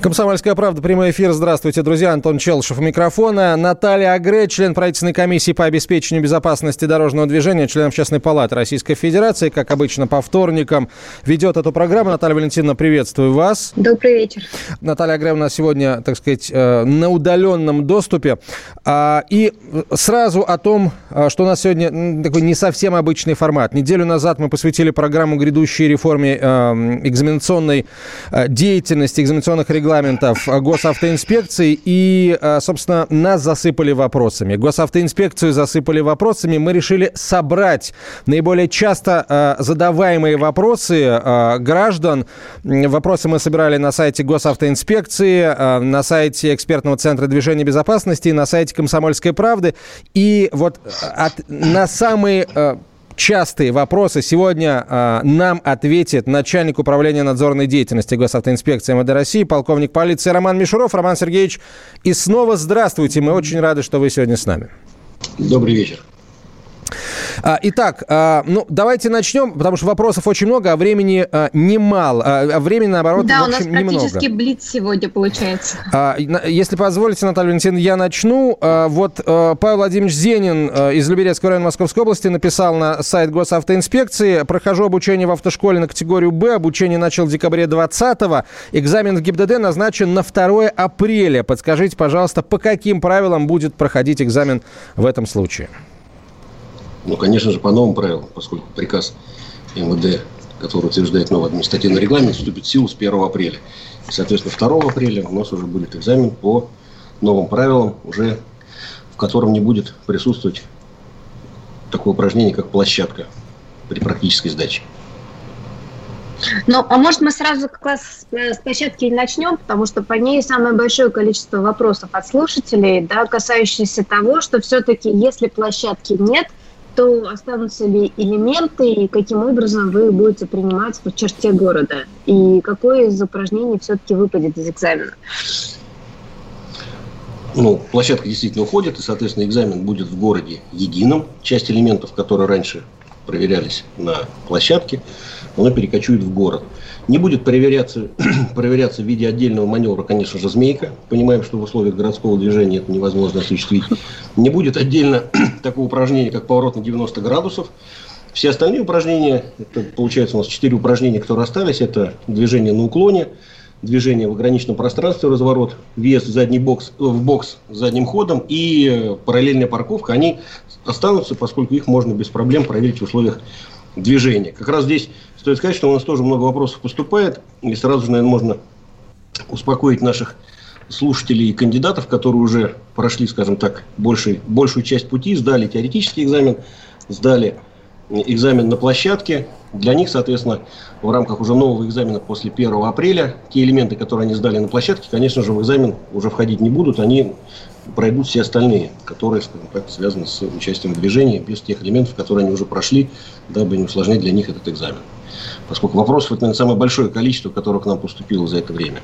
Комсомольская правда, прямой эфир. Здравствуйте, друзья. Антон Челшев у микрофона. Наталья Агре, член правительственной комиссии по обеспечению безопасности дорожного движения, член Общественной палаты Российской Федерации, как обычно, по вторникам ведет эту программу. Наталья Валентиновна, приветствую вас. Добрый вечер. Наталья Агре у нас сегодня, так сказать, э, на удаленном доступе. А, и сразу о том, э, что у нас сегодня такой не совсем обычный формат. Неделю назад мы посвятили программу грядущей реформе э, экзаменационной деятельности, экзаменационных регламентов регламентов госавтоинспекции, и, э, собственно, нас засыпали вопросами. Госавтоинспекцию засыпали вопросами. Мы решили собрать наиболее часто э, задаваемые вопросы э, граждан. Вопросы мы собирали на сайте госавтоинспекции, на сайте экспертного центра движения безопасности, на сайте «Комсомольской правды». И вот от, на самые частые вопросы сегодня э, нам ответит начальник управления надзорной деятельности госавтоинспекции МВД России, полковник полиции Роман Мишуров. Роман Сергеевич, и снова здравствуйте. Мы очень рады, что вы сегодня с нами. Добрый вечер. А, итак, а, ну давайте начнем, потому что вопросов очень много, а времени а, немало. А времени, наоборот, да, в общем, у нас практически немного. блиц сегодня получается. Если позволите, Наталья Валентиновна, я начну. Вот Павел Владимирович Зенин из Люберецкого района Московской области написал на сайт госавтоинспекции. Прохожу обучение в автошколе на категорию «Б». Обучение начал в декабре 20-го. Экзамен в ГИБДД назначен на 2 апреля. Подскажите, пожалуйста, по каким правилам будет проходить экзамен в этом случае? Ну, конечно же, по новым правилам, поскольку приказ МВД, который утверждает новый административный регламент, вступит в силу с 1 апреля. И, соответственно, 2 апреля у нас уже будет экзамен по новым правилам, уже в котором не будет присутствовать такое упражнение, как площадка при практической сдаче. Ну, а может мы сразу как раз с площадки начнем, потому что по ней самое большое количество вопросов от слушателей, да, касающихся того, что все-таки если площадки нет – то останутся ли элементы и каким образом вы будете принимать по черте города? И какое из упражнений все-таки выпадет из экзамена? Ну, площадка действительно уходит, и, соответственно, экзамен будет в городе единым. Часть элементов, которые раньше проверялись на площадке, она перекочует в город. Не будет проверяться, проверяться в виде отдельного маневра, конечно же, змейка. Понимаем, что в условиях городского движения это невозможно осуществить. Не будет отдельно такого упражнения, как поворот на 90 градусов. Все остальные упражнения, это получается у нас 4 упражнения, которые остались, это движение на уклоне, движение в ограниченном пространстве, разворот, вес в задний бокс, э, в бокс задним ходом и параллельная парковка, они останутся, поскольку их можно без проблем проверить в условиях движения. Как раз здесь Стоит сказать, что у нас тоже много вопросов поступает, и сразу же, наверное, можно успокоить наших слушателей и кандидатов, которые уже прошли, скажем так, больший, большую часть пути, сдали теоретический экзамен, сдали экзамен на площадке. Для них, соответственно, в рамках уже нового экзамена после 1 апреля, те элементы, которые они сдали на площадке, конечно же, в экзамен уже входить не будут, они пройдут все остальные, которые, скажем так, связаны с участием в движении, без тех элементов, которые они уже прошли, дабы не усложнять для них этот экзамен поскольку вопросов это, наверное, самое большое количество, которое к нам поступило за это время.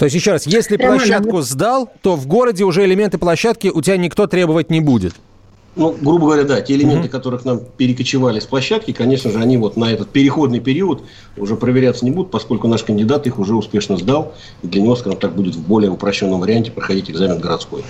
То есть, еще раз, если площадку сдал, то в городе уже элементы площадки у тебя никто требовать не будет? Ну, грубо говоря, да, те элементы, mm-hmm. которые к нам перекочевали с площадки, конечно же, они вот на этот переходный период уже проверяться не будут, поскольку наш кандидат их уже успешно сдал, и для него, скажем так, будет в более упрощенном варианте проходить экзамен городской.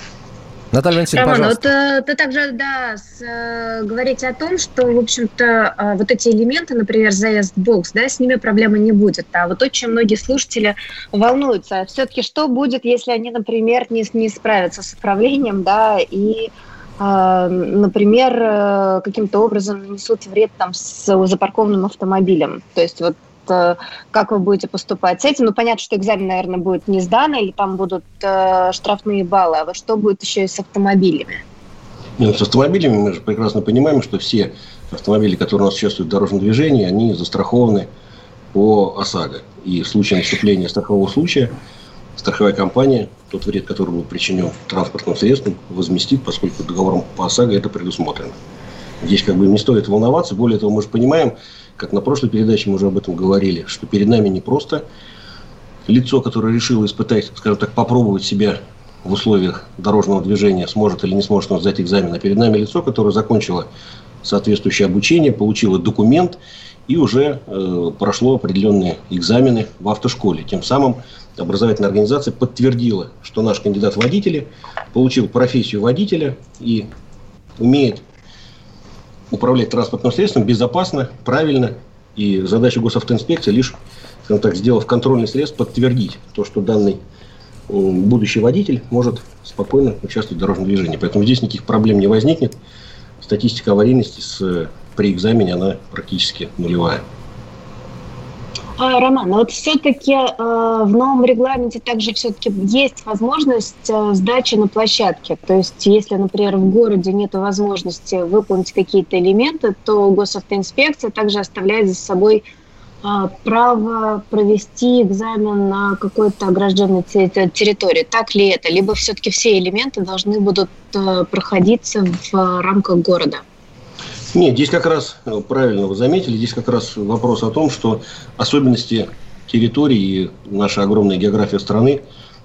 Наталья Валентиновна, Роман, вот э, ты также, да, с, э, говорите о том, что, в общем-то, э, вот эти элементы, например, заезд в бокс, да, с ними проблемы не будет. А вот очень многие слушатели волнуются. Все-таки что будет, если они, например, не, не справятся с управлением, да, и э, например, э, каким-то образом нанесут вред там с запаркованным автомобилем. То есть вот как вы будете поступать с этим. Ну, понятно, что экзамен, наверное, будет не сдан, или там будут э, штрафные баллы. А вот что будет еще и с автомобилями? Нет, с автомобилями мы же прекрасно понимаем, что все автомобили, которые у нас участвуют в дорожном движении, они застрахованы по ОСАГО. И в случае наступления страхового случая страховая компания тот вред, который был причинен транспортным средством, возместит, поскольку договором по ОСАГО это предусмотрено. Здесь как бы не стоит волноваться. Более того, мы же понимаем, как на прошлой передаче мы уже об этом говорили, что перед нами не просто лицо, которое решило испытать, скажем так, попробовать себя в условиях дорожного движения, сможет или не сможет он сдать экзамен, а перед нами лицо, которое закончило соответствующее обучение, получило документ и уже э, прошло определенные экзамены в автошколе. Тем самым образовательная организация подтвердила, что наш кандидат в водители получил профессию водителя и умеет управлять транспортным средством безопасно, правильно. И задача госавтоинспекции лишь, скажем так, сделав контрольный средств, подтвердить то, что данный будущий водитель может спокойно участвовать в дорожном движении. Поэтому здесь никаких проблем не возникнет. Статистика аварийности с, при экзамене, она практически нулевая. А, Роман, но вот все-таки э, в новом регламенте также все-таки есть возможность э, сдачи на площадке. То есть, если, например, в городе нет возможности выполнить какие-то элементы, то госавтоинспекция также оставляет за собой э, право провести экзамен на какой-то огражденной территории. Так ли это? Либо все-таки все элементы должны будут проходиться в рамках города? Нет, здесь как раз, э, правильно вы заметили, здесь как раз вопрос о том, что особенности территории и наша огромная география страны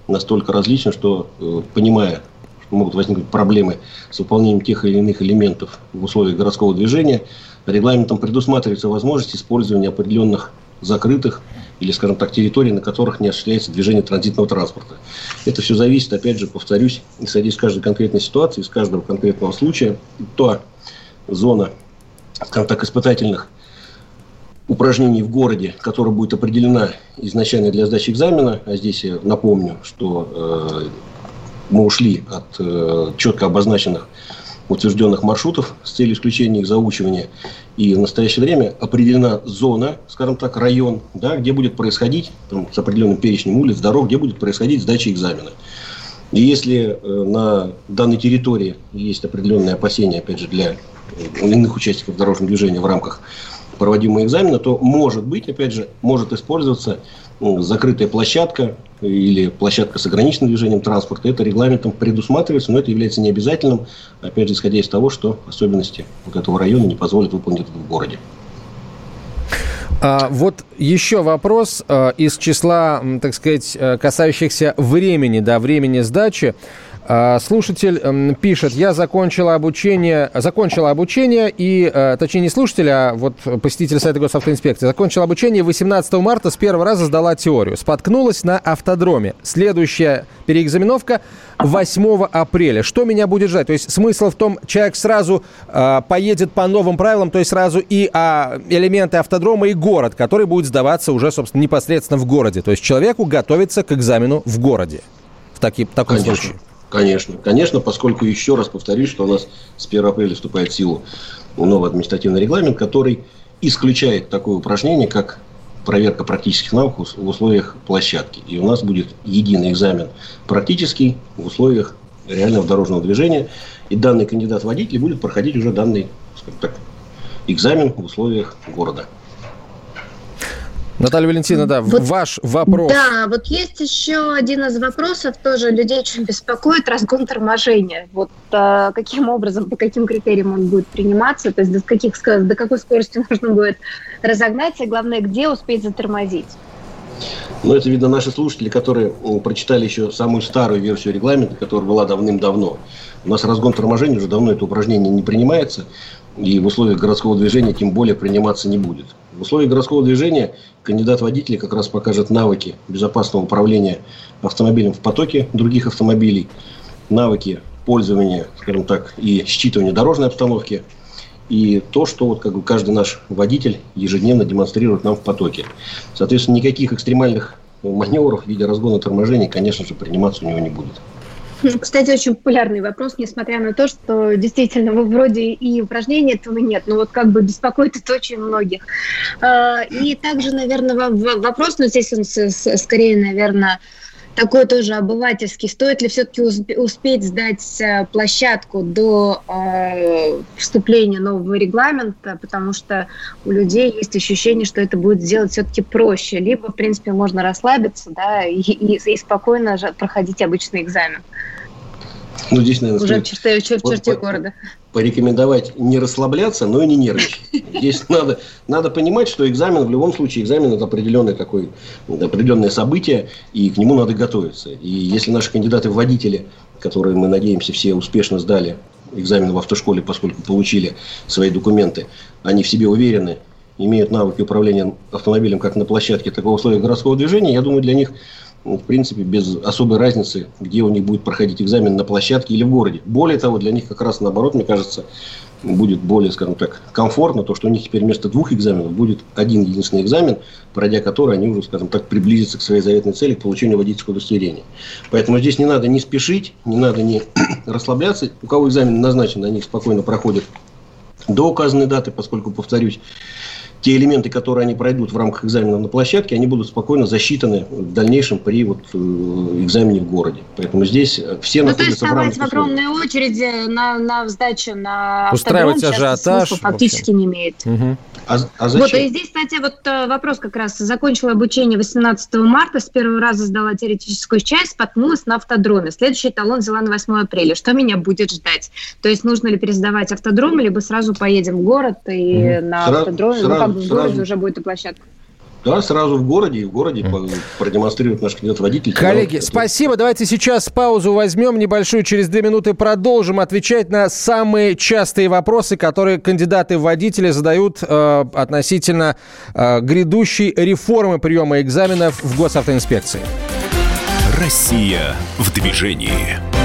настолько различны, что, э, понимая, что могут возникнуть проблемы с выполнением тех или иных элементов в условиях городского движения, регламентом предусматривается возможность использования определенных закрытых или, скажем так, территорий, на которых не осуществляется движение транзитного транспорта. Это все зависит, опять же, повторюсь, исходя из каждой конкретной ситуации, из каждого конкретного случая. То зона, скажем так, испытательных упражнений в городе, которая будет определена изначально для сдачи экзамена, а здесь я напомню, что э, мы ушли от э, четко обозначенных утвержденных маршрутов с целью исключения их заучивания. И в настоящее время определена зона, скажем так, район, да, где будет происходить, там, с определенным перечнем улиц, дорог, где будет происходить сдача экзамена. И если э, на данной территории есть определенные опасения, опять же, для иных участников дорожного движения в рамках проводимого экзамена, то может быть, опять же, может использоваться ну, закрытая площадка или площадка с ограниченным движением транспорта. Это регламентом предусматривается, но это является необязательным, опять же, исходя из того, что особенности вот этого района не позволят выполнить это в городе. А, вот еще вопрос а, из числа, так сказать, э, касающихся времени, да, времени сдачи. А, слушатель пишет, я закончила обучение, закончила обучение и, э, точнее не слушатель, а вот посетитель сайта госавтоинспекции, закончила обучение 18 марта с первого раза сдала теорию. Споткнулась на автодроме. Следующая переэкзаменовка 8 апреля. Что меня будет ждать? То есть смысл в том, человек сразу э, поедет по новым правилам, то есть сразу и э, элементы автодрома, и город, который будет сдаваться уже, собственно, непосредственно в городе. То есть человеку готовится к экзамену в городе. В, таки, в таком Конечно. случае. Конечно, конечно, поскольку еще раз повторюсь, что у нас с 1 апреля вступает в силу новый административный регламент, который исключает такое упражнение, как проверка практических навыков в условиях площадки. И у нас будет единый экзамен практический в условиях реального дорожного движения. И данный кандидат водитель будет проходить уже данный так, экзамен в условиях города. Наталья Валентина, да, вот, ваш вопрос. Да, вот есть еще один из вопросов, тоже людей очень беспокоит, разгон торможения. Вот а, каким образом, по каким критериям он будет приниматься, то есть до, каких, до какой скорости нужно будет разогнаться, и главное, где успеть затормозить. Ну, это, видно, наши слушатели, которые прочитали еще самую старую версию регламента, которая была давным-давно. У нас разгон торможения уже давно это упражнение не принимается, и в условиях городского движения тем более приниматься не будет. В условиях городского движения кандидат водителя как раз покажет навыки безопасного управления автомобилем в потоке других автомобилей, навыки пользования, скажем так, и считывания дорожной обстановки, и то, что вот как бы каждый наш водитель ежедневно демонстрирует нам в потоке. Соответственно, никаких экстремальных маневров в виде разгона торможения, конечно же, приниматься у него не будет. Кстати, очень популярный вопрос, несмотря на то, что действительно вы вроде и упражнений этого нет, но вот как бы беспокоит это очень многих. А, и также, наверное, вопрос, но здесь он скорее, наверное, такой тоже обывательский. Стоит ли все-таки успеть сдать э, площадку до э, вступления нового регламента, потому что у людей есть ощущение, что это будет сделать все-таки проще. Либо, в принципе, можно расслабиться да, и, и, и спокойно проходить обычный экзамен. Ну, здесь, наверное, Уже в черте, в черте вот, города. Порекомендовать не расслабляться, но и не нервничать. Здесь надо, надо понимать, что экзамен, в любом случае, экзамен – это определенное, такое, определенное событие, и к нему надо готовиться. И если наши кандидаты в водители, которые, мы надеемся, все успешно сдали экзамен в автошколе, поскольку получили свои документы, они в себе уверены, имеют навыки управления автомобилем как на площадке, так и в условиях городского движения, я думаю, для них в принципе, без особой разницы, где у них будет проходить экзамен, на площадке или в городе. Более того, для них как раз наоборот, мне кажется, будет более, скажем так, комфортно, то, что у них теперь вместо двух экзаменов будет один единственный экзамен, пройдя который они уже, скажем так, приблизятся к своей заветной цели, к получению водительского удостоверения. Поэтому здесь не надо не спешить, не надо не расслабляться. У кого экзамен назначен, они спокойно проходят до указанной даты, поскольку, повторюсь, те элементы, которые они пройдут в рамках экзамена на площадке, они будут спокойно засчитаны в дальнейшем при вот, э, экзамене в городе. Поэтому здесь все ну, находятся то есть в рамках... в огромной очереди на, на сдачу на Устраивать ажиотаж. фактически не имеет. Угу. А, а зачем? Вот, и здесь, кстати, вот э, вопрос как раз. Закончила обучение 18 марта, с первого раза сдала теоретическую часть, споткнулась на автодроме. Следующий талон взяла на 8 апреля. Что меня будет ждать? То есть нужно ли пересдавать автодром, либо сразу поедем в город и угу. на сразу, автодроме? Сразу, ну, в городе уже будет и площадка. Да, сразу в городе, и в городе продемонстрирует наш кандидат водитель. Коллеги, спасибо. Давайте сейчас паузу возьмем небольшую. Через две минуты продолжим отвечать на самые частые вопросы, которые кандидаты в водители задают э, относительно э, грядущей реформы приема экзаменов в госавтоинспекции. Россия в движении.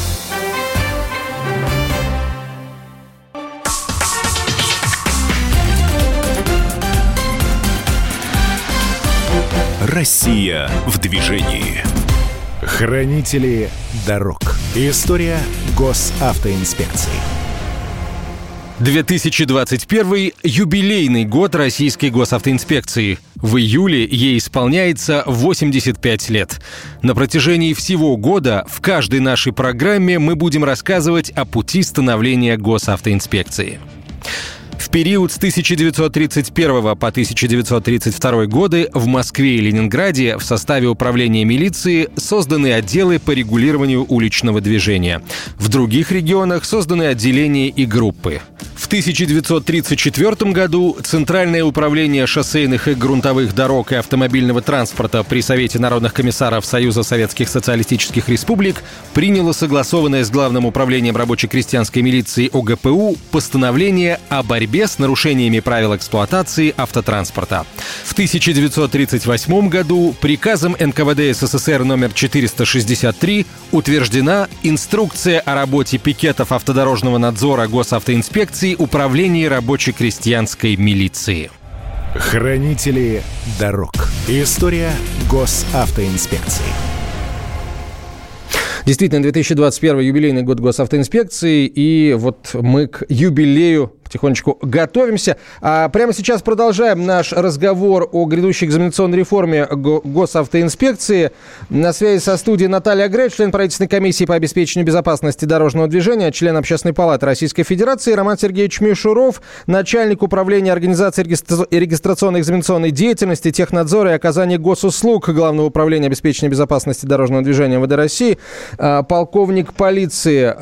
Россия в движении. Хранители дорог. История госавтоинспекции. 2021 – юбилейный год Российской госавтоинспекции. В июле ей исполняется 85 лет. На протяжении всего года в каждой нашей программе мы будем рассказывать о пути становления госавтоинспекции. Период с 1931 по 1932 годы в Москве и Ленинграде в составе управления милиции созданы отделы по регулированию уличного движения. В других регионах созданы отделения и группы. В 1934 году Центральное управление шоссейных и грунтовых дорог и автомобильного транспорта при Совете народных комиссаров Союза Советских Социалистических Республик приняло согласованное с Главным управлением рабоче-крестьянской милиции ОГПУ постановление о борьбе с нарушениями правил эксплуатации автотранспорта. В 1938 году приказом НКВД СССР номер 463 утверждена инструкция о работе пикетов автодорожного надзора госавтоинспекции управлении рабоче-крестьянской милиции. Хранители дорог. История госавтоинспекции. Действительно, 2021 юбилейный год госавтоинспекции, и вот мы к юбилею потихонечку готовимся. А прямо сейчас продолжаем наш разговор о грядущей экзаменационной реформе госавтоинспекции. На связи со студией Наталья Грейт, член правительственной комиссии по обеспечению безопасности дорожного движения, член Общественной палаты Российской Федерации, Роман Сергеевич Мишуров, начальник управления организации регистрационной экзаменационной деятельности, технадзора и оказания госуслуг Главного управления обеспечения безопасности дорожного движения МВД России, а, полковник полиции.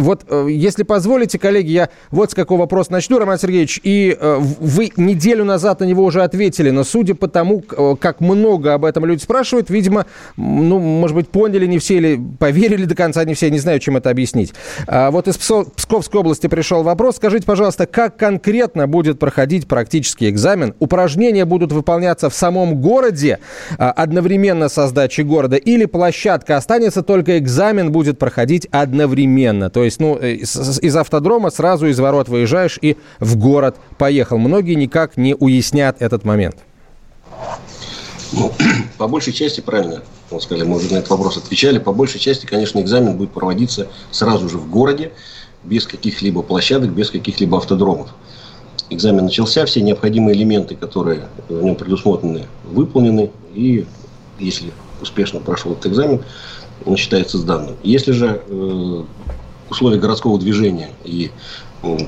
Вот, э, если позволите, коллеги, я вот с какого вопроса начну, Роман Сергеевич, и э, вы неделю назад на него уже ответили, но судя по тому, э, как много об этом люди спрашивают, видимо, ну, может быть, поняли не все или поверили до конца не все, не знаю, чем это объяснить. А вот из Псковской области пришел вопрос. Скажите, пожалуйста, как конкретно будет проходить практический экзамен? Упражнения будут выполняться в самом городе а, одновременно со сдачей города или площадка останется, только экзамен будет проходить одновременно? То есть, ну, э, из, автодрома сразу из ворот выезжаешь и в город поехал. Многие никак не уяснят этот момент. Ну, по большей части, правильно, мы сказали, мы уже на этот вопрос отвечали, по большей части, конечно, экзамен будет проводиться сразу же в городе, без каких-либо площадок, без каких-либо автодромов. экзамен начался, все необходимые элементы, которые в нем предусмотрены, выполнены, и если успешно прошел этот экзамен, он считается сданным. Если же э, условия городского движения и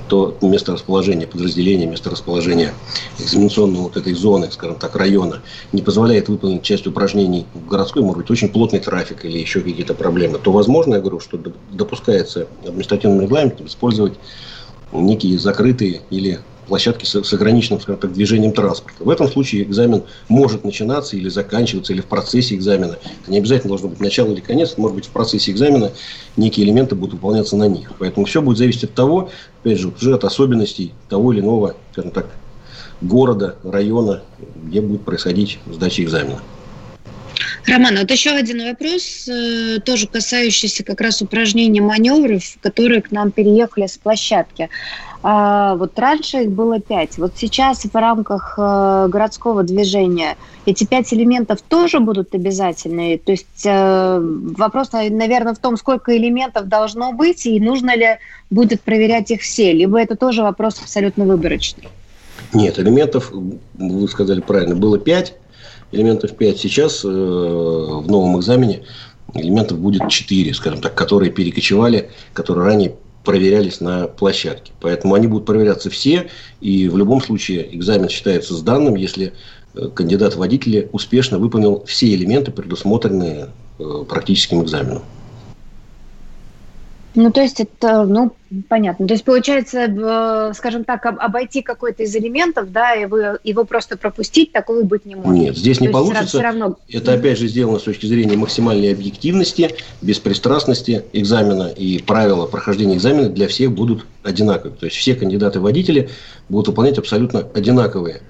то место расположения подразделения, место расположения экзаменационного вот этой зоны, скажем так, района, не позволяет выполнить часть упражнений в городской, может быть, очень плотный трафик или еще какие-то проблемы, то возможно, я говорю, что допускается административным регламентом использовать некие закрытые или площадки с, с ограниченным, скажем так, движением транспорта. В этом случае экзамен может начинаться или заканчиваться, или в процессе экзамена. Это не обязательно должно быть начало или конец, может быть в процессе экзамена некие элементы будут выполняться на них. Поэтому все будет зависеть от того, опять же, уже от особенностей того или иного, скажем так, города, района, где будет происходить сдача экзамена. Роман, вот еще один вопрос, э, тоже касающийся как раз упражнений маневров, которые к нам переехали с площадки. А, вот раньше их было пять. Вот сейчас в рамках э, городского движения эти пять элементов тоже будут обязательны. То есть э, вопрос, наверное, в том, сколько элементов должно быть и нужно ли будет проверять их все. Либо это тоже вопрос абсолютно выборочный. Нет, элементов, вы сказали правильно, было пять элементов 5. Сейчас э, в новом экзамене элементов будет 4, скажем так, которые перекочевали, которые ранее проверялись на площадке. Поэтому они будут проверяться все, и в любом случае экзамен считается сданным, если э, кандидат в водители успешно выполнил все элементы, предусмотренные э, практическим экзаменом. Ну, то есть это, ну, понятно. То есть получается, э, скажем так, обойти какой-то из элементов, да, и вы, его просто пропустить, такого быть не может. Нет, здесь не то получится. Все равно... Это опять же сделано с точки зрения максимальной объективности, беспристрастности экзамена и правила прохождения экзамена для всех будут одинаковые. То есть все кандидаты-водители будут выполнять абсолютно одинаковые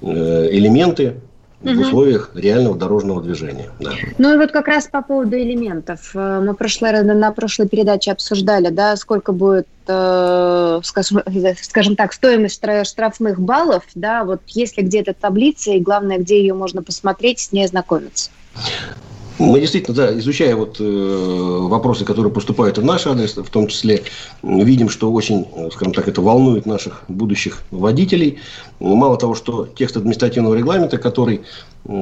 э, элементы угу. в условиях реального дорожного движения. Да. Ну и вот как раз по поводу элементов. Э, мы прошлой, на прошлой передаче обсуждали, да, сколько будет, э, скажем, скажем так, стоимость штрафных баллов, да, вот есть ли где-то таблица, и главное, где ее можно посмотреть, с ней ознакомиться. Мы действительно, да, изучая вот э, вопросы, которые поступают в наш адрес, в том числе, видим, что очень, скажем так, это волнует наших будущих водителей. Мало того, что текст административного регламента, который,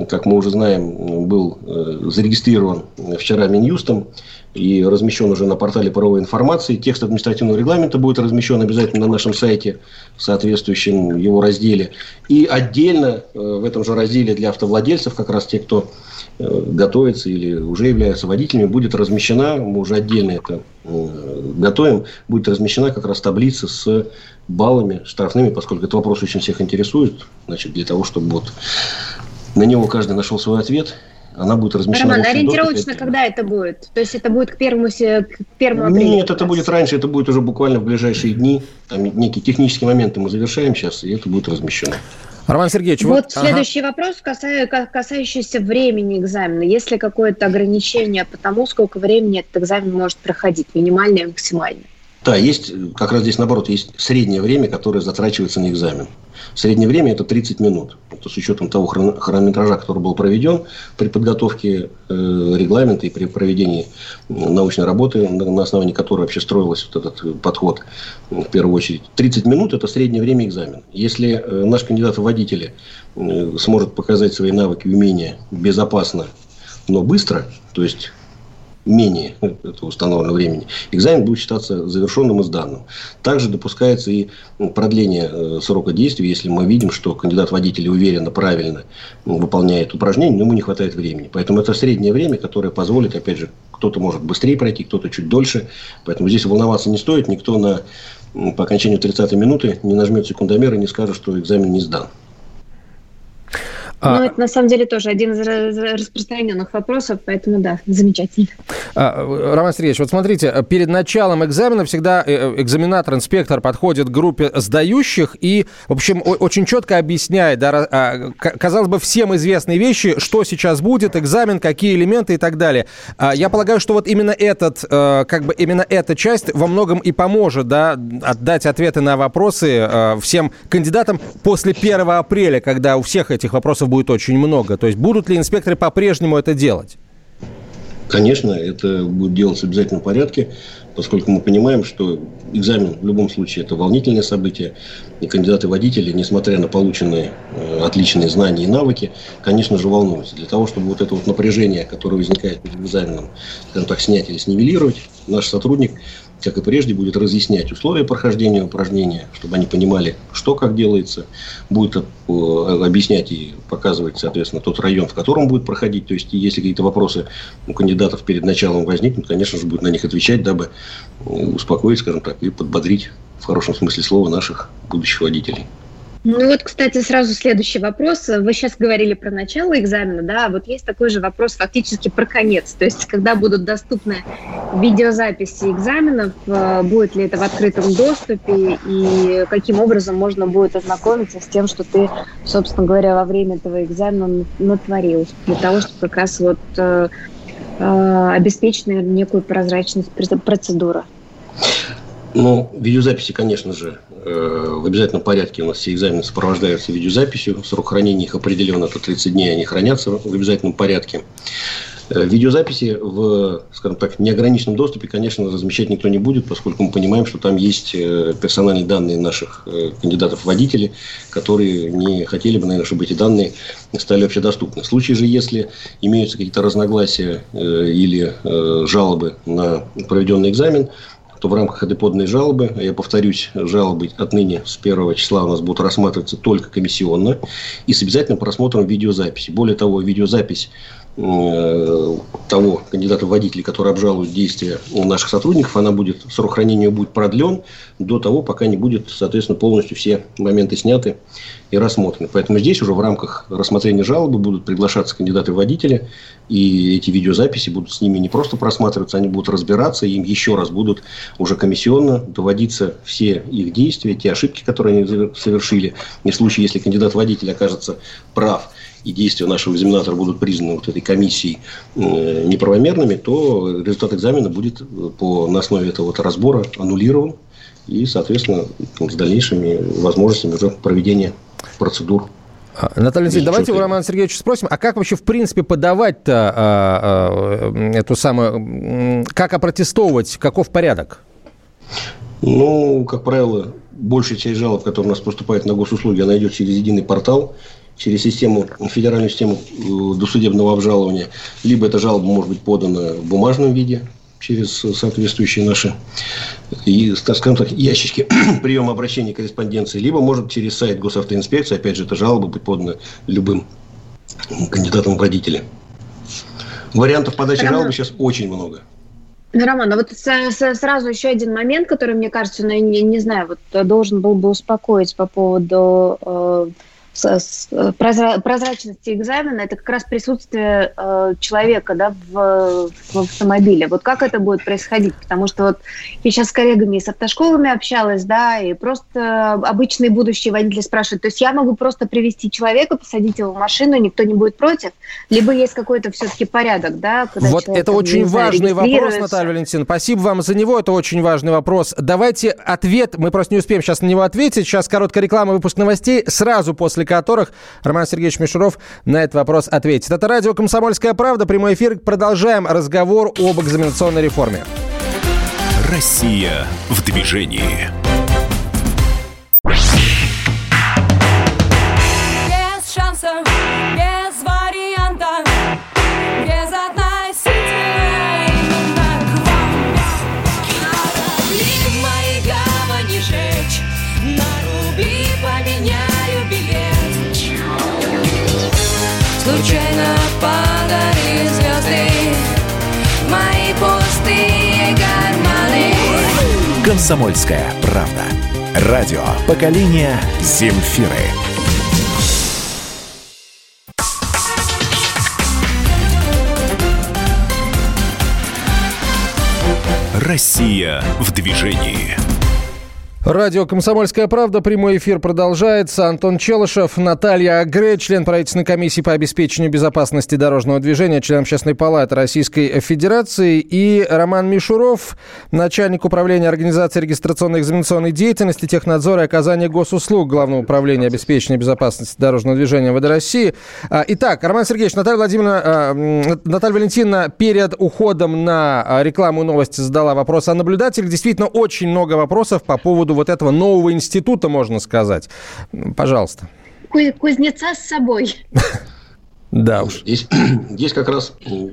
как мы уже знаем, был э, зарегистрирован вчера Минюстом и размещен уже на портале правовой информации, текст административного регламента будет размещен обязательно на нашем сайте в соответствующем его разделе. И отдельно э, в этом же разделе для автовладельцев, как раз те, кто Э, готовится или уже являются водителями, будет размещена, мы уже отдельно это э, готовим, будет размещена как раз таблица с баллами штрафными, поскольку этот вопрос очень всех интересует, значит, для того, чтобы вот на него каждый нашел свой ответ, она будет размещена. Роман, ориентировочно доступе. когда это будет? То есть это будет к первому, к первому апреля? Нет, это будет раньше, это будет уже буквально в ближайшие дни. Там некие технические моменты мы завершаем сейчас, и это будет размещено. Роман Сергеевич, вот, вот следующий ага. вопрос, касающийся времени экзамена. Есть ли какое-то ограничение по тому, сколько времени этот экзамен может проходить, минимальное и максимальное? Да, есть, как раз здесь наоборот, есть среднее время, которое затрачивается на экзамен. Среднее время это 30 минут. Это с учетом того хронометража, который был проведен при подготовке э, регламента и при проведении научной работы, на основании которой вообще строился вот этот подход в первую очередь. 30 минут это среднее время экзамена. Если э, наш кандидат в водители э, сможет показать свои навыки, умения безопасно, но быстро, то есть менее этого установленного времени, экзамен будет считаться завершенным и сданным. Также допускается и ну, продление э, срока действия, если мы видим, что кандидат водитель уверенно, правильно выполняет упражнение, но ему не хватает времени. Поэтому это среднее время, которое позволит, опять же, кто-то может быстрее пройти, кто-то чуть дольше. Поэтому здесь волноваться не стоит, никто на, по окончанию 30 минуты не нажмет секундомер и не скажет, что экзамен не сдан. А... Ну, это на самом деле тоже один из распространенных вопросов, поэтому да, замечательно. А, Роман Сергеевич, вот смотрите, перед началом экзамена всегда э, э, экзаменатор, инспектор подходит к группе сдающих и, в общем, очень четко объясняет, да, а, казалось бы, всем известные вещи, что сейчас будет, экзамен, какие элементы и так далее. Я полагаю, что вот именно этот, э, как бы именно эта часть во многом и поможет, да, отдать ответы на вопросы всем кандидатам после 1 апреля, когда у всех этих вопросов будет очень много. То есть будут ли инспекторы по-прежнему это делать? Конечно, это будет делаться в обязательном порядке, поскольку мы понимаем, что экзамен в любом случае это волнительное событие, и кандидаты-водители, несмотря на полученные э, отличные знания и навыки, конечно же, волнуются. Для того, чтобы вот это вот напряжение, которое возникает перед экзаменом, скажем так, снять или снивелировать, наш сотрудник как и прежде, будет разъяснять условия прохождения упражнения, чтобы они понимали, что как делается, будет э, объяснять и показывать, соответственно, тот район, в котором будет проходить. То есть, если какие-то вопросы у кандидатов перед началом возникнут, конечно же, будет на них отвечать, дабы э, успокоить, скажем так, и подбодрить в хорошем смысле слова наших будущих водителей. Ну вот, кстати, сразу следующий вопрос. Вы сейчас говорили про начало экзамена, да, вот есть такой же вопрос фактически про конец. То есть, когда будут доступны видеозаписи экзаменов, э, будет ли это в открытом доступе и каким образом можно будет ознакомиться с тем, что ты, собственно говоря, во время этого экзамена натворил, для того, чтобы как раз вот э, э, обеспечить, наверное, некую прозрачность процедуры. Ну, видеозаписи, конечно же, Э, в обязательном порядке у нас все экзамены сопровождаются видеозаписью. Срок хранения их определен, это 30 дней, они хранятся в обязательном порядке. Э, видеозаписи в, скажем так, неограниченном доступе, конечно, размещать никто не будет, поскольку мы понимаем, что там есть э, персональные данные наших кандидатов в водители, которые не хотели бы, наверное, чтобы эти данные стали общедоступны. В случае же, если имеются какие-то разногласия или жалобы на проведенный экзамен, то в рамках этой поданной жалобы, я повторюсь, жалобы отныне с 1 числа у нас будут рассматриваться только комиссионно и с обязательным просмотром видеозаписи. Более того, видеозапись того кандидата в водителей, который обжалует действия наших сотрудников, она будет, срок хранения будет продлен до того, пока не будет, соответственно, полностью все моменты сняты и рассмотрены. Поэтому здесь уже в рамках рассмотрения жалобы будут приглашаться кандидаты водители, и эти видеозаписи будут с ними не просто просматриваться, они будут разбираться, и им еще раз будут уже комиссионно доводиться все их действия, те ошибки, которые они совершили. И в случае, если кандидат водитель окажется прав, и действия нашего экзаменатора будут признаны вот этой комиссией э, неправомерными, то результат экзамена будет по, на основе этого вот разбора аннулирован и, соответственно, с дальнейшими возможностями уже проведения процедур. А, Наталья Алексеевна, давайте у Романа Сергеевича спросим, а как вообще в принципе подавать-то а, а, эту самую, как опротестовывать, каков порядок? Ну, как правило, большая часть жалоб, которые у нас поступает на госуслуги, она идет через единый портал, через систему, федеральную систему э, досудебного обжалования. Либо эта жалоба может быть подана в бумажном виде, через соответствующие наши, и, скажем так, ящички приема обращений корреспонденции, либо может через сайт госавтоинспекции, опять же, эта жалоба быть подана любым кандидатом в водители. Вариантов подачи Роман, жалобы сейчас очень много. Роман, а вот сразу еще один момент, который, мне кажется, ну, не, не знаю, вот должен был бы успокоить по поводу э, прозрачности экзамена это как раз присутствие э, человека да, в, в автомобиле. Вот как это будет происходить? Потому что вот я сейчас с коллегами с автошколами общалась, да, и просто обычные будущие водители спрашивают, то есть я могу просто привести человека, посадить его в машину, никто не будет против? Либо есть какой-то все-таки порядок, да? вот это очень важный вопрос, Наталья Валентиновна. Спасибо вам за него, это очень важный вопрос. Давайте ответ, мы просто не успеем сейчас на него ответить. Сейчас короткая реклама, выпуск новостей. Сразу после которых Роман Сергеевич Мишуров на этот вопрос ответит. Это радио «Комсомольская правда», прямой эфир. Продолжаем разговор об экзаменационной реформе. Россия в движении. Комсомольская правда. Радио поколения Земфиры. Россия в движении. Радио «Комсомольская правда». Прямой эфир продолжается. Антон Челышев, Наталья Агре, член правительственной комиссии по обеспечению безопасности дорожного движения, член Общественной палаты Российской Федерации. И Роман Мишуров, начальник управления организации регистрационной экзаменационной деятельности, технадзора и оказания госуслуг Главного управления обеспечения безопасности дорожного движения ВД России. А, Итак, Роман Сергеевич, Наталья Владимировна, а, Наталья Валентиновна перед уходом на а, рекламу и новости задала вопрос о наблюдателях. Действительно, очень много вопросов по поводу вот этого нового института, можно сказать. Пожалуйста. Ку- Кузнеца с собой. Да уж. Здесь, здесь как раз м,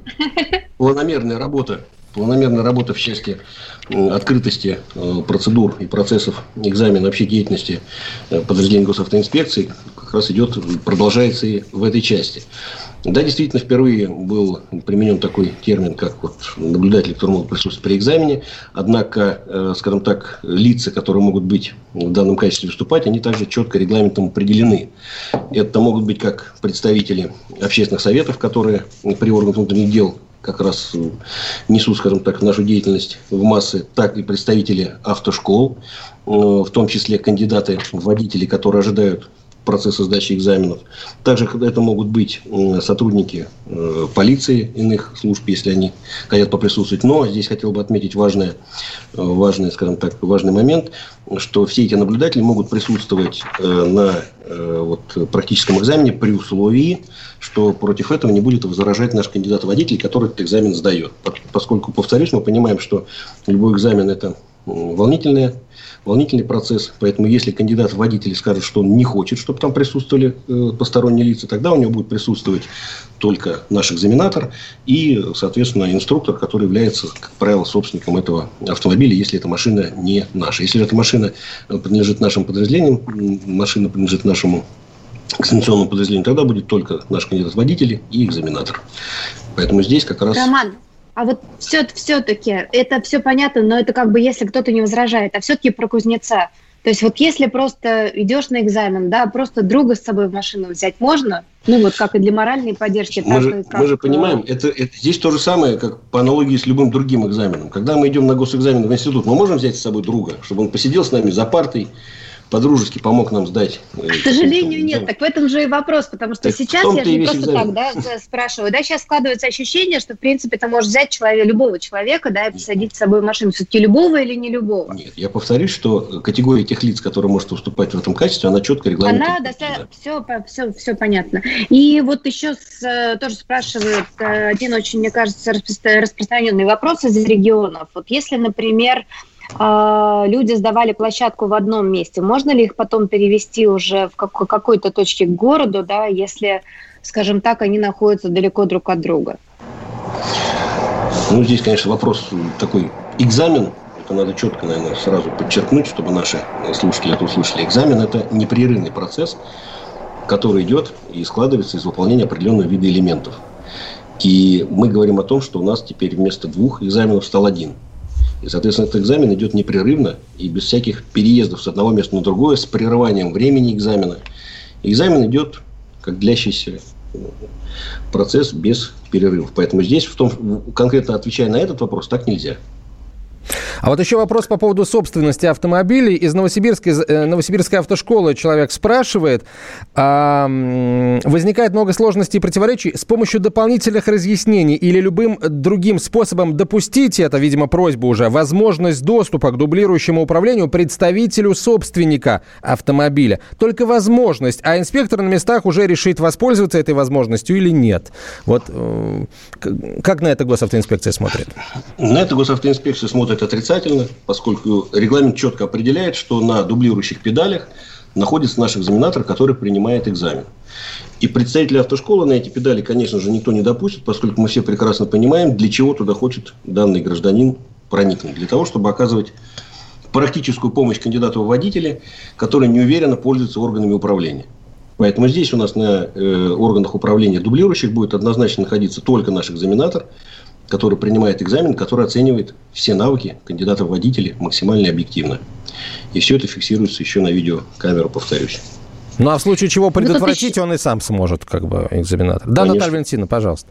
планомерная работа, планомерная работа в части м, открытости э, процедур и процессов экзамена вообще деятельности э, подразделений госавтоинспекции как раз идет, продолжается и в этой части. Да, действительно, впервые был применен такой термин, как вот наблюдатели, которые могут присутствовать при экзамене. Однако, э, скажем так, лица, которые могут быть в данном качестве выступать, они также четко регламентом определены. Это могут быть как представители общественных советов, которые при органах внутренних дел как раз несут, скажем так, нашу деятельность в массы, так и представители автошкол, э, в том числе кандидаты в водители, которые ожидают процесса сдачи экзаменов. Также это могут быть сотрудники э, полиции иных служб, если они хотят поприсутствовать. Но здесь хотел бы отметить важное, э, важный, скажем так, важный момент, что все эти наблюдатели могут присутствовать э, на вот, практическом экзамене при условии, что против этого не будет возражать наш кандидат-водитель, который этот экзамен сдает. По- Поскольку, повторюсь, мы понимаем, что любой экзамен – это м, волнительное волнительный процесс. Поэтому, если кандидат в водители скажет, что он не хочет, чтобы там присутствовали э, посторонние лица, тогда у него будет присутствовать только наш экзаменатор и, соответственно, инструктор, который является, как правило, собственником этого автомобиля, если эта машина не наша. Если эта машина э, принадлежит нашим подразделениям, машина принадлежит нашему экзаменационному подразделению, тогда будет только наш кандидат водители и экзаменатор. Поэтому здесь как раз... Роман, а вот все, все-таки, это все понятно, но это как бы если кто-то не возражает, а все-таки про кузнеца. То есть вот если просто идешь на экзамен, да, просто друга с собой в машину взять можно, ну вот как и для моральной поддержки. Мы так же, как, мы же понимаем, это, это здесь то же самое, как по аналогии с любым другим экзаменом. Когда мы идем на госэкзамен в институт, мы можем взять с собой друга, чтобы он посидел с нами за партой, по-дружески помог нам сдать. э, К сожалению, нет. Так в этом же и вопрос, потому что Так сейчас я же не просто экзамен. так, да, за- спрашиваю, да, сейчас складывается ощущение, что, в принципе, ты можешь взять человека, любого человека, да, и посадить с собой в машину, все-таки любого или не любого. Нет, я повторюсь, что категория тех лиц, которые может выступать в этом качестве, она четко регламентирована. Она достаточно, все, все, все понятно. И вот еще с, э, тоже спрашивают э, один очень, мне кажется, распро- распространенный вопрос из регионов. Вот если, например, э, люди сдавали площадку в одном месте, можно ли их потом перевести уже в как- какой-то точке к городу, да, если, скажем так, они находятся далеко друг от друга? Ну, здесь, конечно, вопрос такой. Экзамен, это надо четко, наверное, сразу подчеркнуть, чтобы наши слушатели это услышали. Экзамен – это непрерывный процесс, который идет и складывается из выполнения определенного вида элементов. И мы говорим о том, что у нас теперь вместо двух экзаменов стал один. И, соответственно, этот экзамен идет непрерывно и без всяких переездов с одного места на другое, с прерыванием времени экзамена. Экзамен идет как длящийся э, процесс без перерывов. Поэтому здесь, в том, конкретно отвечая на этот вопрос, так нельзя. А вот еще вопрос по поводу собственности автомобилей. Из Новосибирской, э, Новосибирской автошколы человек спрашивает, а, возникает много сложностей и противоречий. С помощью дополнительных разъяснений или любым другим способом допустить это, видимо, просьба уже, возможность доступа к дублирующему управлению представителю собственника автомобиля. Только возможность, а инспектор на местах уже решит, воспользоваться этой возможностью или нет. Вот э, как на это госавтоинспекция смотрит? На это госавтоинспекция смотрит отрицательно, поскольку регламент четко определяет, что на дублирующих педалях находится наш экзаменатор, который принимает экзамен. И представители автошколы на эти педали, конечно же, никто не допустит, поскольку мы все прекрасно понимаем, для чего туда хочет данный гражданин проникнуть. Для того, чтобы оказывать практическую помощь кандидату в водители, который неуверенно пользуется органами управления. Поэтому здесь у нас на э, органах управления дублирующих будет однозначно находиться только наш экзаменатор, который принимает экзамен, который оценивает все навыки кандидата в водители максимально объективно. И все это фиксируется еще на видеокамеру, повторюсь. Ну, а в случае чего тут предотвратить, он и сам сможет, как бы, экзаменатор. Да, Конечно. Наталья Валентиновна, пожалуйста.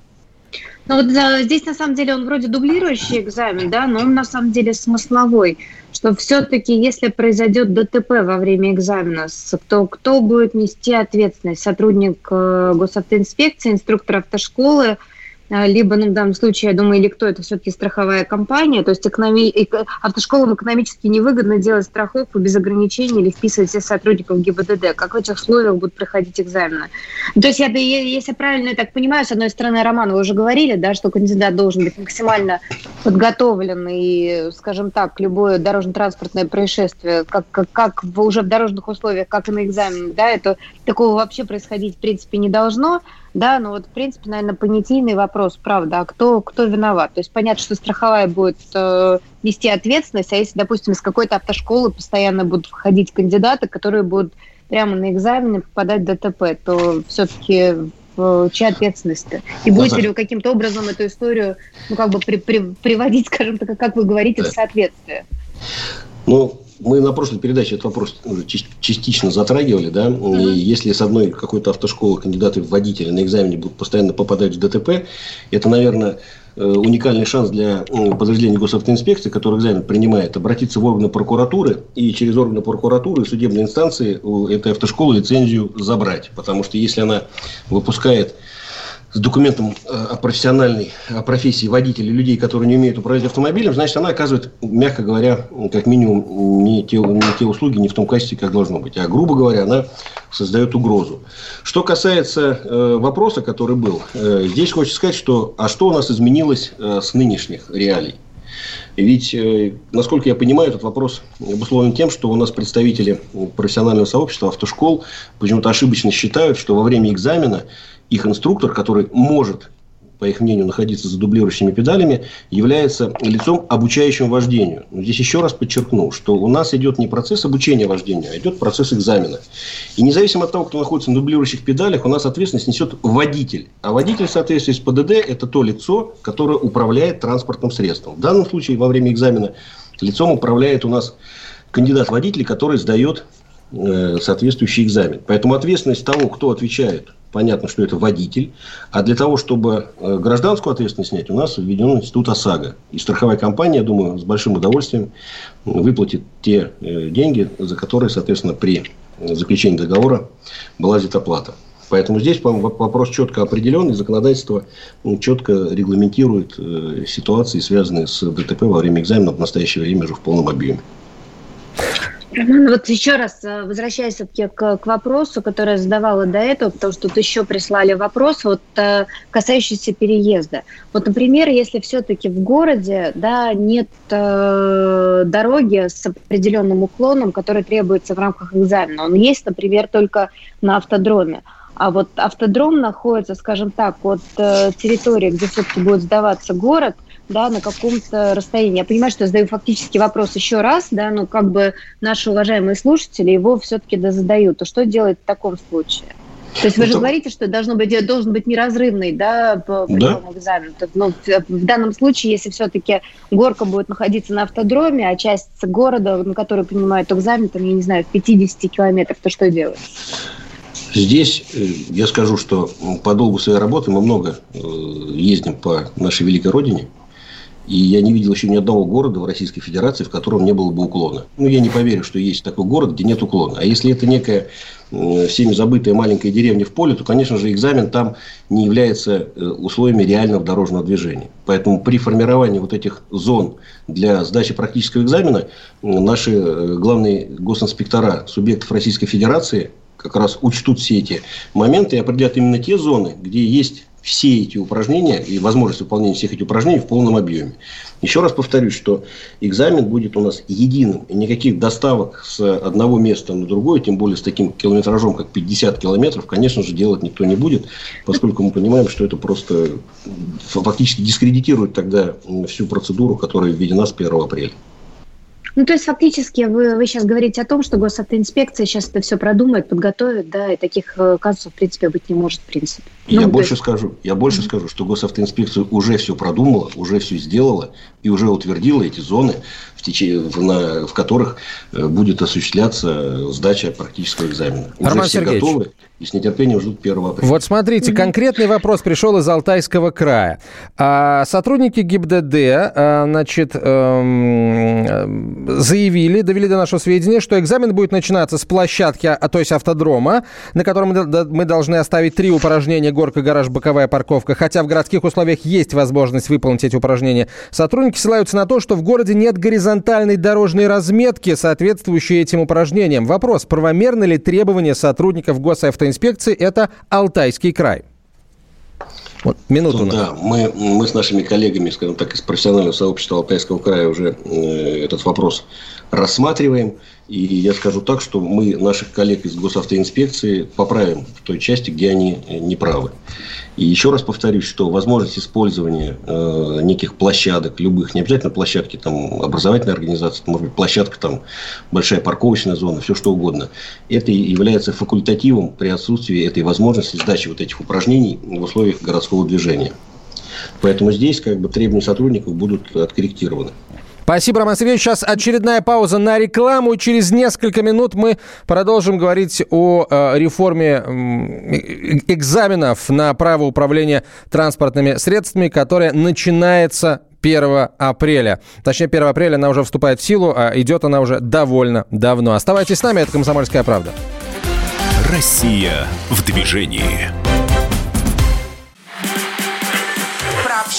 Ну вот за- здесь на самом деле он вроде дублирующий экзамен, да, но он на самом деле смысловой. что все-таки, если произойдет ДТП во время экзамена, то кто будет нести ответственность? Сотрудник э, госавтоинспекции, инструктор автошколы – либо, ну, в данном случае, я думаю, или кто это все-таки страховая компания, то есть экономи... автошколам экономически невыгодно делать страховку без ограничений или вписывать всех сотрудников ГИБДД. Как в этих условиях будут проходить экзамены? То есть, я, если я правильно так понимаю, с одной стороны, Роман, вы уже говорили, да, что кандидат должен быть максимально подготовлен и, скажем так, любое дорожно-транспортное происшествие, как, как, как уже в дорожных условиях, как и на экзамене, да, это такого вообще происходить в принципе не должно. Да, ну вот, в принципе, наверное, понятийный вопрос, правда, а кто, кто виноват? То есть понятно, что страховая будет э, нести ответственность, а если, допустим, из какой-то автошколы постоянно будут входить кандидаты, которые будут прямо на экзамены попадать в ДТП, то все-таки в чья ответственность -то? И будете ли вы каким-то образом эту историю, ну, как бы при, при, приводить, скажем так, как вы говорите, да. в соответствие? Ну, мы на прошлой передаче этот вопрос уже частично затрагивали, да, и если с одной какой-то автошколы кандидаты в водители на экзамене будут постоянно попадать в ДТП, это, наверное, э, уникальный шанс для подразделения госавтоинспекции, который экзамен принимает, обратиться в органы прокуратуры и через органы прокуратуры и судебные инстанции у этой автошколы лицензию забрать. Потому что если она выпускает с документом э, о профессиональной о профессии водителей, людей, которые не умеют управлять автомобилем, значит, она оказывает, мягко говоря, как минимум, не те, не те услуги, не в том качестве, как должно быть. А, грубо говоря, она создает угрозу. Что касается э, вопроса, который был, э, здесь хочется сказать, что а что у нас изменилось э, с нынешних реалий? Ведь, э, насколько я понимаю, этот вопрос обусловлен тем, что у нас представители профессионального сообщества автошкол почему-то ошибочно считают, что во время экзамена их инструктор, который может по их мнению, находиться за дублирующими педалями, является лицом, обучающим вождению. Но здесь еще раз подчеркну, что у нас идет не процесс обучения вождению, а идет процесс экзамена. И независимо от того, кто находится на дублирующих педалях, у нас ответственность несет водитель. А водитель в соответствии с ПДД – это то лицо, которое управляет транспортным средством. В данном случае во время экзамена лицом управляет у нас кандидат водитель, который сдает э, соответствующий экзамен. Поэтому ответственность того, кто отвечает понятно, что это водитель. А для того, чтобы э, гражданскую ответственность снять, у нас введен институт ОСАГО. И страховая компания, я думаю, с большим удовольствием выплатит те э, деньги, за которые, соответственно, при заключении договора была взята плата. Поэтому здесь вопрос четко определен, и законодательство четко регламентирует э, ситуации, связанные с ДТП во время экзамена в настоящее время уже в полном объеме. Роман, вот еще раз э, возвращаясь все-таки к, к вопросу, который я задавала до этого, потому что тут еще прислали вопрос, вот э, касающийся переезда. Вот, например, если все-таки в городе да, нет э, дороги с определенным уклоном, который требуется в рамках экзамена, он есть, например, только на автодроме. А вот автодром находится, скажем так, от э, территории, где все-таки будет сдаваться город – да, на каком-то расстоянии. Я понимаю, что я задаю фактически вопрос еще раз, да, но как бы наши уважаемые слушатели его все-таки да задают. То что делать в таком случае? То есть вы же говорите, что должно быть, должен быть неразрывный да, прием да. экзамена. Но в данном случае, если все-таки горка будет находиться на автодроме, а часть города, на которой принимают экзамен, там, я не знаю, в 50 километров, то что делать? Здесь э, я скажу, что по долгу своей работы мы много э, ездим по нашей великой родине – и я не видел еще ни одного города в Российской Федерации, в котором не было бы уклона. Ну, я не поверю, что есть такой город, где нет уклона. А если это некая всеми забытая маленькая деревня в поле, то, конечно же, экзамен там не является э, условиями реального дорожного движения. Поэтому при формировании вот этих зон для сдачи практического экзамена наши э, главные госинспектора субъектов Российской Федерации как раз учтут все эти моменты и определят именно те зоны, где есть все эти упражнения и возможность выполнения всех этих упражнений в полном объеме. Еще раз повторюсь, что экзамен будет у нас единым. И никаких доставок с одного места на другое, тем более с таким километражом, как 50 километров, конечно же, делать никто не будет, поскольку мы понимаем, что это просто фактически дискредитирует тогда всю процедуру, которая введена с 1 апреля. Ну, то есть, фактически, вы, вы сейчас говорите о том, что госавтоинспекция сейчас это все продумает, подготовит, да, и таких э, казусов, в принципе, быть не может, в принципе. Я ну, больше есть... скажу, я больше mm-hmm. скажу, что госавтоинспекция уже все продумала, уже все сделала и уже утвердила эти зоны, в, течение, в, на, в которых э, будет осуществляться сдача практического экзамена. Роман уже все Сергеевич. готовы и с нетерпением ждут 1 апреля. Вот смотрите, конкретный вопрос пришел из Алтайского края. А, сотрудники ГИБДД а, значит, эм, заявили, довели до нашего сведения, что экзамен будет начинаться с площадки, а, то есть автодрома, на котором мы, должны оставить три упражнения горка, гараж, боковая парковка. Хотя в городских условиях есть возможность выполнить эти упражнения. Сотрудники ссылаются на то, что в городе нет горизонтальной дорожной разметки, соответствующей этим упражнениям. Вопрос, правомерны ли требования сотрудников госавтоинспекции? Это Алтайский край. Вот, минуту. на- Да, мы, мы с нашими коллегами, скажем так, из профессионального сообщества Алтайского края уже э, этот вопрос рассматриваем. И я скажу так, что мы наших коллег из госавтоинспекции поправим в той части, где они э, неправы. И еще раз повторюсь, что возможность использования э, неких площадок, любых, не обязательно площадки там, образовательной организации, может быть площадка, там, большая парковочная зона, все что угодно, это является факультативом при отсутствии этой возможности сдачи вот этих упражнений в условиях городского движения. Поэтому здесь как бы требования сотрудников будут откорректированы. Спасибо, Роман Сергеевич. Сейчас очередная пауза на рекламу. Через несколько минут мы продолжим говорить о э, реформе э- экзаменов на право управления транспортными средствами, которая начинается 1 апреля. Точнее, 1 апреля она уже вступает в силу, а идет она уже довольно давно. Оставайтесь с нами, это «Комсомольская правда». Россия в движении.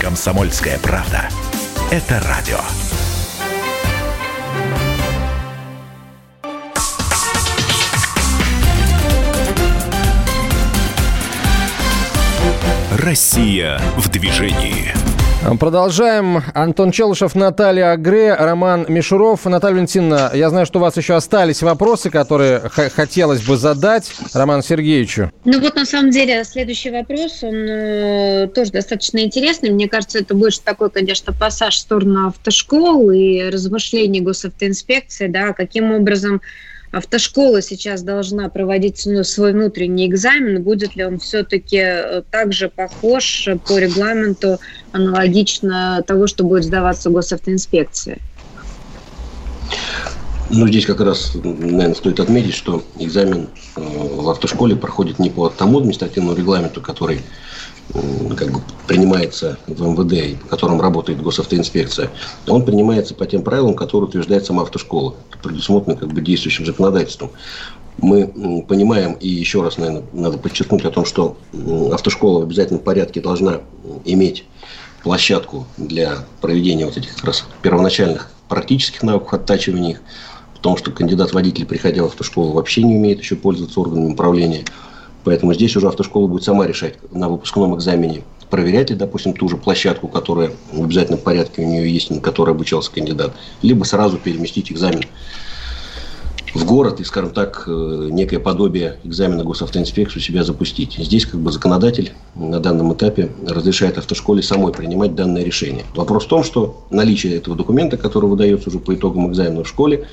Комсомольская правда. Это радио. Россия в движении. Продолжаем. Антон Челышев, Наталья Агре, Роман Мишуров. Наталья Валентиновна, я знаю, что у вас еще остались вопросы, которые хотелось бы задать Роману Сергеевичу. Ну вот на самом деле следующий вопрос, он э, тоже достаточно интересный. Мне кажется, это больше такой, конечно, пассаж в сторону автошкол и размышлений госавтоинспекции, да, каким образом автошкола сейчас должна проводить свой внутренний экзамен, будет ли он все-таки также похож по регламенту аналогично того, что будет сдаваться госавтоинспекции? Ну, здесь как раз, наверное, стоит отметить, что экзамен э, в автошколе проходит не по тому административному регламенту, который э, как бы принимается в МВД по которым работает госавтоинспекция, он принимается по тем правилам, которые утверждает сама автошкола, предусмотрено как бы действующим законодательством. Мы понимаем, и еще раз, наверное, надо подчеркнуть о том, что автошкола в обязательном порядке должна иметь площадку для проведения вот этих как раз первоначальных практических навыков, оттачивания их, потому что кандидат-водитель, приходя в автошколу, вообще не умеет еще пользоваться органами управления. Поэтому здесь уже автошкола будет сама решать на выпускном экзамене, проверять ли, допустим, ту же площадку, которая в обязательном порядке у нее есть, на которой обучался кандидат, либо сразу переместить экзамен в город и, скажем так, э, некое подобие экзамена госавтоинспекции у себя запустить. Здесь как бы законодатель на данном этапе разрешает автошколе самой принимать данное решение. Вопрос в том, что наличие этого документа, который выдается уже по итогам экзамена в школе,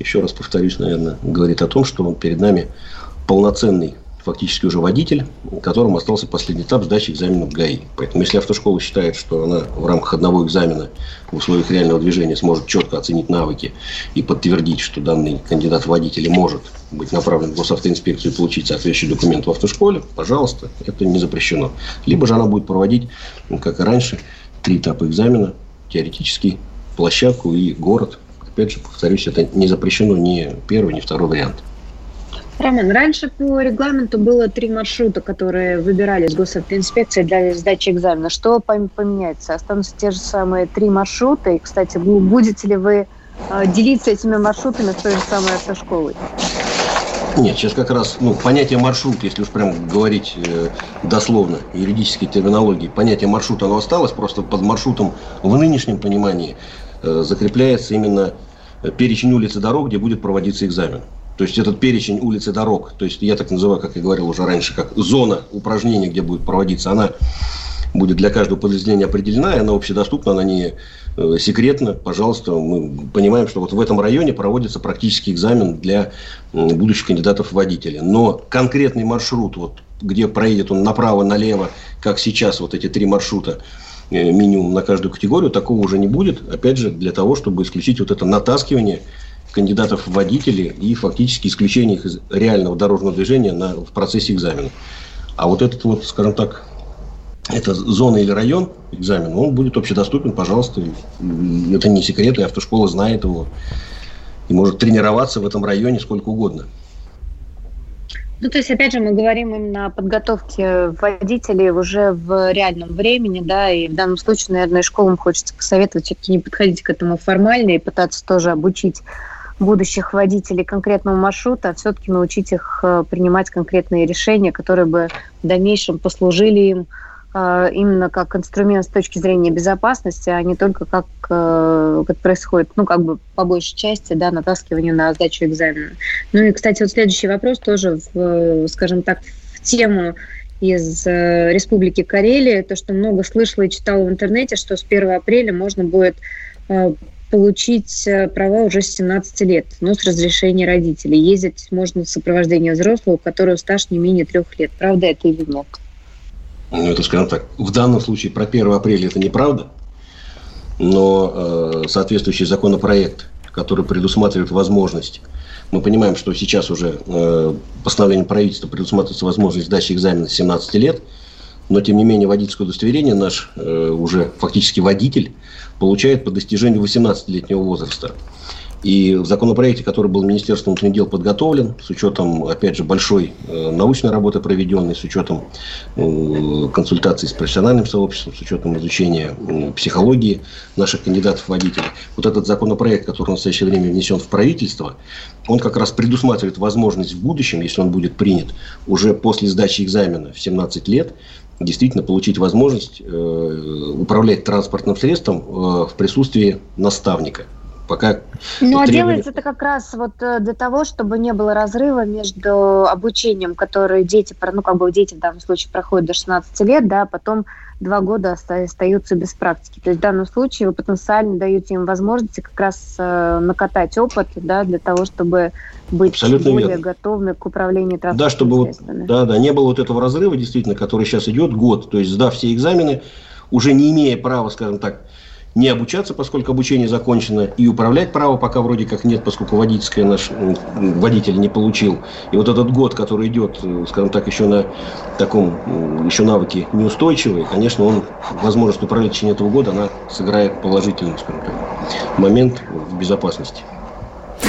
еще раз повторюсь, наверное, говорит о том, что перед нами полноценный фактически уже водитель, которому остался последний этап сдачи экзамена в ГАИ. Поэтому если автошкола считает, что она в рамках одного экзамена в условиях реального движения сможет четко оценить навыки и подтвердить, что данный кандидат в водители может быть направлен в госавтоинспекцию и получить соответствующий документ в автошколе, пожалуйста, это не запрещено. Либо же она будет проводить, как и раньше, три этапа экзамена, теоретический, площадку и город. Опять же, повторюсь, это не запрещено ни первый, ни второй вариант. Роман, раньше по регламенту было три маршрута, которые выбирались госавтоинспекцией для сдачи экзамена. Что пом- поменяется? Останутся те же самые три маршрута. И, кстати, бу- будете ли вы э, делиться этими маршрутами с той же самой автошколой? Нет, сейчас как раз ну, понятие маршрут, если уж прям говорить э, дословно, юридической терминологии, понятие маршрута оно осталось, просто под маршрутом в нынешнем понимании э, закрепляется именно перечень улиц и дорог, где будет проводиться экзамен. То есть этот перечень улиц и дорог, то есть я так называю, как я говорил уже раньше, как зона упражнений, где будет проводиться, она будет для каждого подразделения определена, и она общедоступна, она не э, секретна. Пожалуйста, мы понимаем, что вот в этом районе проводится практический экзамен для будущих кандидатов в водители. Но конкретный маршрут, вот, где проедет он направо-налево, как сейчас вот эти три маршрута, э, минимум на каждую категорию, такого уже не будет. Опять же, для того, чтобы исключить вот это натаскивание кандидатов в водители и фактически исключение их из реального дорожного движения на, в процессе экзамена. А вот этот вот, скажем так, это зона или район экзамена, он будет общедоступен, пожалуйста. Это не секрет, и автошкола знает его. И может тренироваться в этом районе сколько угодно. Ну, то есть, опять же, мы говорим именно о подготовке водителей уже в реальном времени, да, и в данном случае, наверное, школам хочется посоветовать все-таки не подходить к этому формально и пытаться тоже обучить будущих водителей конкретного маршрута, все-таки научить их э, принимать конкретные решения, которые бы в дальнейшем послужили им э, именно как инструмент с точки зрения безопасности, а не только как, э, как происходит, ну, как бы по большей части, да, натаскивание на сдачу экзамена. Ну и, кстати, вот следующий вопрос тоже, в, скажем так, в тему из Республики Карелия, то, что много слышала и читала в интернете, что с 1 апреля можно будет получить э, права уже с 17 лет, но с разрешения родителей. Ездить можно в сопровождении взрослого, у которого стаж не менее трех лет. Правда это или нет? Ну, это, скажем так, в данном случае про 1 апреля это неправда, но э, соответствующий законопроект, который предусматривает возможность, мы понимаем, что сейчас уже э, постановлением правительства предусматривается возможность сдачи экзамена с 17 лет, но тем не менее водительское удостоверение наш э, уже фактически водитель получает по достижению 18-летнего возраста. И в законопроекте, который был Министерством внутренних дел подготовлен, с учетом, опять же, большой э, научной работы проведенной, с учетом э, консультаций с профессиональным сообществом, с учетом изучения э, психологии наших кандидатов в водителей, вот этот законопроект, который в настоящее время внесен в правительство, он как раз предусматривает возможность в будущем, если он будет принят, уже после сдачи экзамена в 17 лет, действительно получить возможность э, управлять транспортным средством э, в присутствии наставника. Пока Ну, а требования- делается это как раз вот э, для того, чтобы не было разрыва между обучением, которое дети, ну, как бы дети в данном случае проходят до 16 лет, да, потом два года оста- остаются без практики. То есть в данном случае вы потенциально даете им возможности как раз э, накатать опыт, да, для того, чтобы быть Абсолютно более верно. готовыми к управлению транспортным Да, чтобы вот, да, да, не было вот этого разрыва, действительно, который сейчас идет год. То есть, сдав все экзамены, уже не имея права, скажем так, не обучаться, поскольку обучение закончено, и управлять право пока вроде как нет, поскольку водительское наш водитель не получил. И вот этот год, который идет, э, скажем так, еще на таком, еще навыки неустойчивые, конечно, он, возможность управлять в течение этого года, она сыграет положительный, скажем так, момент в безопасности.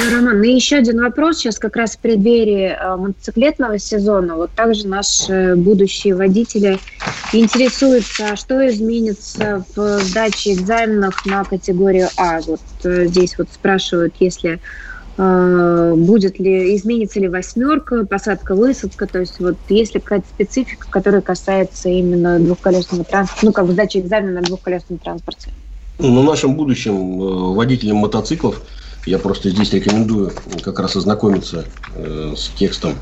Ну, Роман, и еще один вопрос. Сейчас как раз в преддверии э, мотоциклетного сезона. Вот также наши будущие водители интересуются, что изменится в сдаче экзаменов на категорию А. Вот э, здесь вот спрашивают, если э, будет ли, изменится ли восьмерка, посадка, высадка, то есть вот есть ли какая-то специфика, которая касается именно двухколесного транспорта, ну, как бы сдачи экзамена на двухколесном транспорте? Ну, нашим будущим э, водителям мотоциклов я просто здесь рекомендую как раз ознакомиться э, с текстом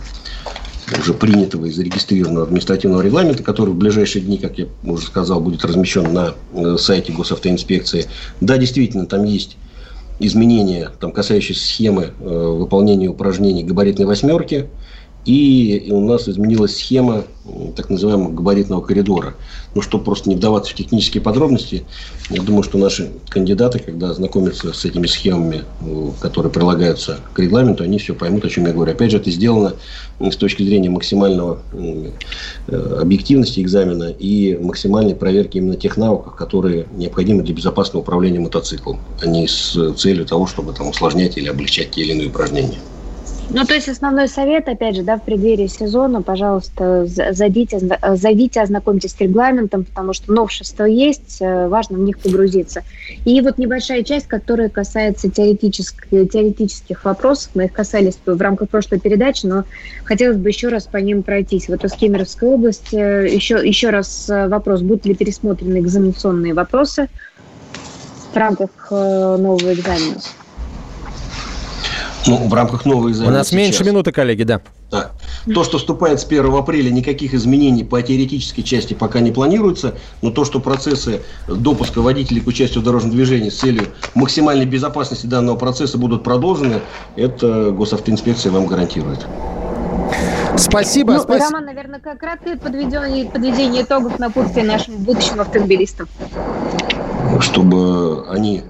уже принятого и зарегистрированного административного регламента, который в ближайшие дни, как я уже сказал, будет размещен на э, сайте госавтоинспекции. Да, действительно, там есть изменения, там, касающиеся схемы э, выполнения упражнений габаритной восьмерки. И, у нас изменилась схема так называемого габаритного коридора. Ну, чтобы просто не вдаваться в технические подробности, я думаю, что наши кандидаты, когда ознакомятся с этими схемами, э, которые прилагаются к регламенту, они все поймут, о чем я говорю. Опять же, это сделано с точки зрения максимального э, объективности экзамена и максимальной проверки именно тех навыков, которые необходимы для безопасного управления мотоциклом, а не с целью того, чтобы там усложнять или облегчать те или иные упражнения. Ну, то есть основной совет, опять же, да, в преддверии сезона, пожалуйста, за- зайдите, э, зайдите, ознакомьтесь с регламентом, потому что новшества есть, э, важно в них погрузиться. И вот небольшая часть, которая касается теоретических, теоретических вопросов, мы их касались в рамках прошлой передачи, но хотелось бы еще раз по ним пройтись. Вот из Кемеровской области еще, еще раз э, вопрос, будут ли пересмотрены экзаменационные вопросы в рамках э, нового экзамена? Ну, в рамках нового У экзамена нас меньше сейчас. минуты, коллеги, да. Да. То, что вступает с 1 апреля, никаких изменений по теоретической части пока не планируется, но то, что процессы допуска водителей к участию в дорожном движении с целью максимальной безопасности данного процесса будут продолжены, это госавтоинспекция вам гарантирует. Спасибо. Ну, спасибо. Роман, наверное, как краткое подведение, подведение итогов напутствия нашим будущим автомобилистам. Чтобы они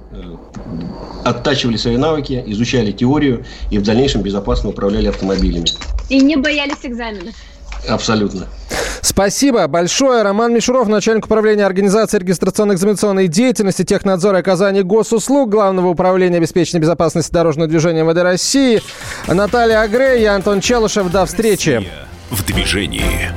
оттачивали свои навыки, изучали теорию и в дальнейшем безопасно управляли автомобилями. И не боялись экзаменов. Абсолютно. Спасибо большое. Роман Мишуров, начальник управления организации регистрационно-экзаменационной деятельности, технадзора и оказания госуслуг, Главного управления обеспечения безопасности дорожного движения МВД России. Наталья Агрей, я Антон Челышев. До встречи. В движении.